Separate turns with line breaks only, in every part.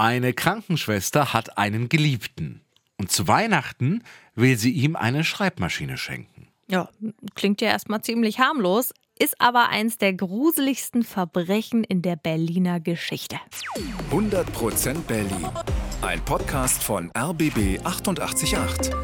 Eine Krankenschwester hat einen Geliebten. Und zu Weihnachten will sie ihm eine Schreibmaschine schenken.
Ja, klingt ja erstmal ziemlich harmlos, ist aber eins der gruseligsten Verbrechen in der Berliner Geschichte.
100% Berlin. Ein Podcast von RBB 888.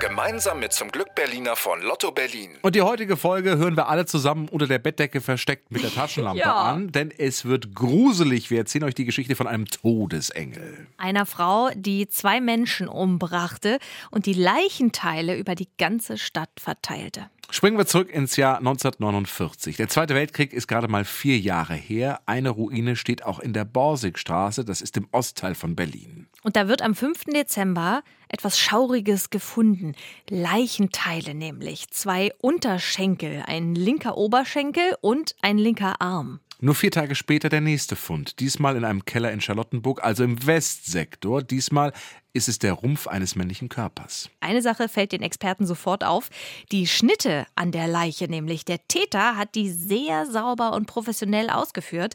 Gemeinsam mit zum Glück Berliner von Lotto Berlin.
Und die heutige Folge hören wir alle zusammen unter der Bettdecke versteckt mit der Taschenlampe
Ja.
an, denn es wird gruselig. Wir erzählen euch die Geschichte von einem Todesengel.
Einer Frau, die zwei Menschen umbrachte und die Leichenteile über die ganze Stadt verteilte.
Springen wir zurück ins Jahr 1949. Der Zweite Weltkrieg ist gerade mal vier Jahre her. Eine Ruine steht auch in der Borsigstraße, das ist im Ostteil von Berlin.
Und da wird am 5. Dezember etwas Schauriges gefunden. Leichenteile nämlich. Zwei Unterschenkel, ein linker Oberschenkel und ein linker Arm.
Nur vier Tage später der nächste Fund. Diesmal in einem Keller in Charlottenburg, also im Westsektor. Diesmal ist es der Rumpf eines männlichen Körpers.
Eine Sache fällt den Experten sofort auf. Die Schnitte an der Leiche nämlich. Der Täter hat die sehr sauber und professionell ausgeführt.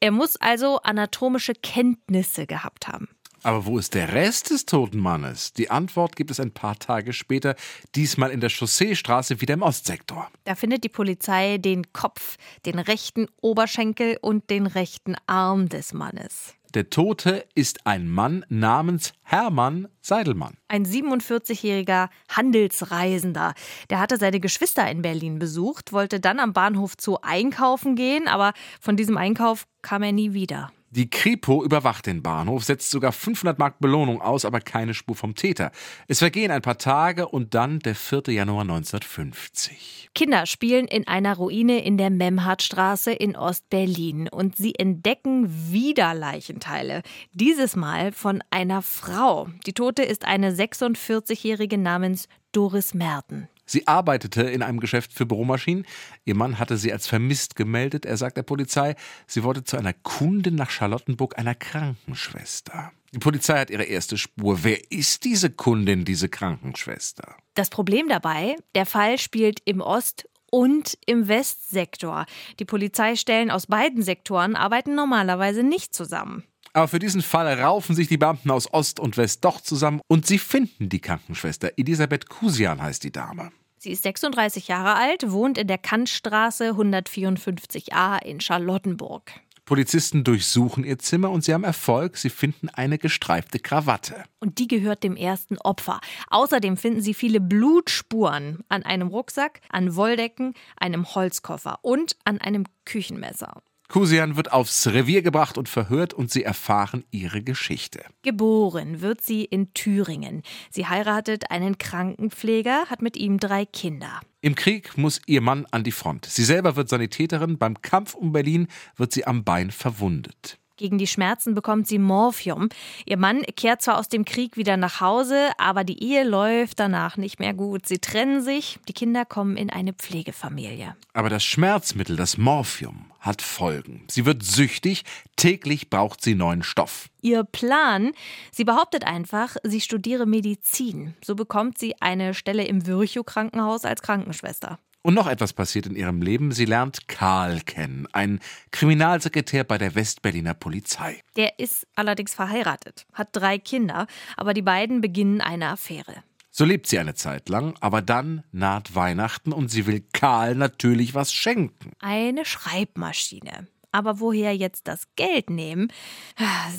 Er muss also anatomische Kenntnisse gehabt haben.
Aber wo ist der Rest des toten Mannes? Die Antwort gibt es ein paar Tage später, diesmal in der Chausseestraße wieder im Ostsektor.
Da findet die Polizei den Kopf, den rechten Oberschenkel und den rechten Arm des Mannes.
Der Tote ist ein Mann namens Hermann Seidelmann.
Ein 47-jähriger Handelsreisender. Der hatte seine Geschwister in Berlin besucht, wollte dann am Bahnhof Zoo einkaufen gehen, aber von diesem Einkauf kam er nie wieder.
Die Kripo überwacht den Bahnhof, setzt sogar 500 Mark Belohnung aus, aber keine Spur vom Täter. Es vergehen ein paar Tage und dann der 4. Januar 1950.
Kinder spielen in einer Ruine in der Memhardstraße in Ostberlin und sie entdecken wieder Leichenteile. Dieses Mal von einer Frau. Die Tote ist eine 46-jährige namens Doris Merten.
Sie arbeitete in einem Geschäft für Büromaschinen. Ihr Mann hatte sie als vermisst gemeldet. Er sagt der Polizei, sie wollte zu einer Kundin nach Charlottenburg, einer Krankenschwester. Die Polizei hat ihre erste Spur. Wer ist diese Kundin, diese Krankenschwester?
Das Problem dabei, der Fall spielt im Ost- und im Westsektor. Die Polizeistellen aus beiden Sektoren arbeiten normalerweise nicht zusammen.
Aber für diesen Fall raufen sich die Beamten aus Ost und West doch zusammen und sie finden die Krankenschwester. Elisabeth Kusian heißt die Dame.
Sie ist 36 Jahre alt, wohnt in der Kantstraße 154a in Charlottenburg.
Polizisten durchsuchen ihr Zimmer und sie haben Erfolg. Sie finden eine gestreifte Krawatte.
Und die gehört dem ersten Opfer. Außerdem finden sie viele Blutspuren an einem Rucksack, an Wolldecken, einem Holzkoffer und an einem Küchenmesser.
Kusian wird aufs Revier gebracht und verhört und sie erfahren ihre Geschichte.
Geboren wird sie in Thüringen. Sie heiratet einen Krankenpfleger, hat mit ihm drei Kinder.
Im Krieg muss ihr Mann an die Front. Sie selber wird Sanitäterin. Beim Kampf um Berlin wird sie am Bein verwundet.
Gegen die Schmerzen bekommt sie Morphium. Ihr Mann kehrt zwar aus dem Krieg wieder nach Hause, aber die Ehe läuft danach nicht mehr gut. Sie trennen sich, die Kinder kommen in eine Pflegefamilie.
Aber das Schmerzmittel, das Morphium, hat Folgen. Sie wird süchtig, täglich braucht sie neuen Stoff.
Ihr Plan, sie behauptet einfach, sie studiere Medizin. So bekommt sie eine Stelle im Virchow-Krankenhaus als Krankenschwester.
Und noch etwas passiert in ihrem Leben. Sie lernt Karl kennen, einen Kriminalsekretär bei der Westberliner Polizei.
Der ist allerdings verheiratet, hat drei Kinder, aber die beiden beginnen eine Affäre.
So lebt sie eine Zeit lang, aber dann naht Weihnachten und sie will Karl natürlich was schenken.
Eine Schreibmaschine. Aber woher jetzt das Geld nehmen?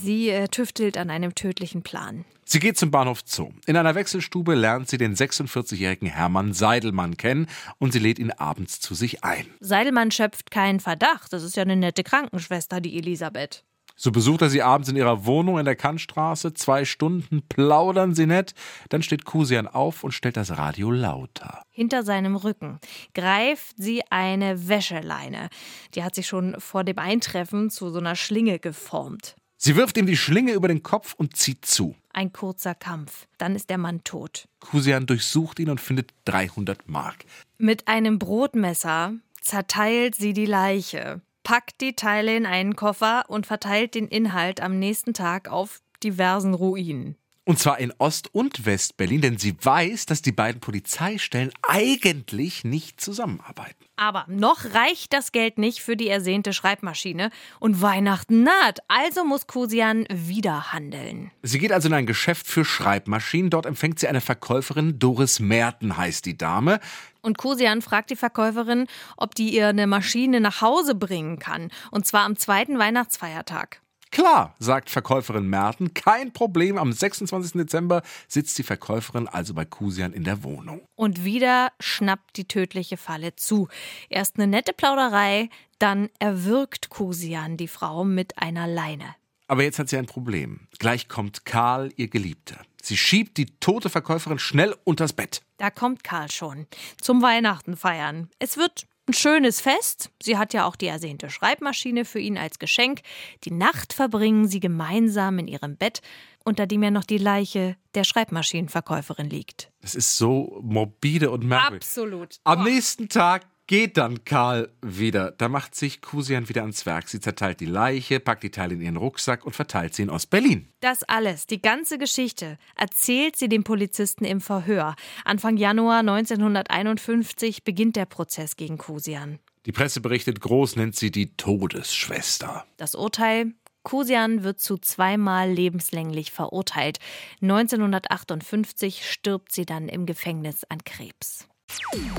Sie äh, tüftelt an einem tödlichen Plan.
Sie geht zum Bahnhof Zoo. In einer Wechselstube lernt sie den 46-jährigen Hermann Seidelmann kennen und sie lädt ihn abends zu sich ein.
Seidelmann schöpft keinen Verdacht. Das ist ja eine nette Krankenschwester, die Elisabeth.
So besucht er sie abends in ihrer Wohnung in der Kantstraße. Zwei Stunden plaudern sie nett. Dann steht Kusian auf und stellt das Radio lauter.
Hinter seinem Rücken greift sie eine Wäscheleine. Die hat sich schon vor dem Eintreffen zu so einer Schlinge geformt.
Sie wirft ihm die Schlinge über den Kopf und zieht zu.
Ein kurzer Kampf. Dann ist der Mann tot.
Kusian durchsucht ihn und findet 300 Mark.
Mit einem Brotmesser zerteilt sie die Leiche, packt die Teile in einen Koffer und verteilt den Inhalt am nächsten Tag auf diversen Ruinen.
Und zwar in Ost- und West-Berlin, denn sie weiß, dass die beiden Polizeistellen eigentlich nicht zusammenarbeiten.
Aber noch reicht das Geld nicht für die ersehnte Schreibmaschine. Und Weihnachten naht, also muss Kusian wieder handeln.
Sie geht also in ein Geschäft für Schreibmaschinen. Dort empfängt sie eine Verkäuferin, Doris Merten heißt die Dame.
Und Kusian fragt die Verkäuferin, ob die ihr eine Maschine nach Hause bringen kann. Und zwar am zweiten Weihnachtsfeiertag.
Klar, sagt Verkäuferin Merten, kein Problem. Am 26. Dezember sitzt die Verkäuferin also bei Kusian in der Wohnung.
Und wieder schnappt die tödliche Falle zu. Erst eine nette Plauderei, dann erwürgt Kusian die Frau mit einer Leine.
Aber jetzt hat sie ein Problem. Gleich kommt Karl, ihr Geliebter. Sie schiebt die tote Verkäuferin schnell unters Bett.
Da kommt Karl schon. Zum Weihnachten feiern. Es wird ein schönes Fest. Sie hat ja auch die ersehnte Schreibmaschine für ihn als Geschenk. Die Nacht verbringen sie gemeinsam in ihrem Bett, unter dem ja noch die Leiche der Schreibmaschinenverkäuferin liegt.
Das ist so morbide und merkwürdig.
Absolut.
Am nächsten Tag geht dann Karl wieder. Da macht sich Kusian wieder ans Werk. Sie zerteilt die Leiche, packt die Teile in ihren Rucksack und verteilt sie in Ostberlin.
Das alles, die ganze Geschichte, erzählt sie dem Polizisten im Verhör. Anfang Januar 1951 beginnt der Prozess gegen Kusian.
Die Presse berichtet groß, nennt sie die Todesschwester.
Das Urteil Kusian wird zu zweimal lebenslänglich verurteilt. 1958 stirbt sie dann im Gefängnis an Krebs.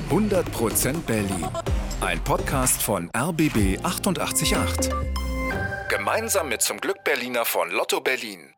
100% Berlin. Ein Podcast von RBB 888. Gemeinsam mit zum Glück Berliner von Lotto Berlin.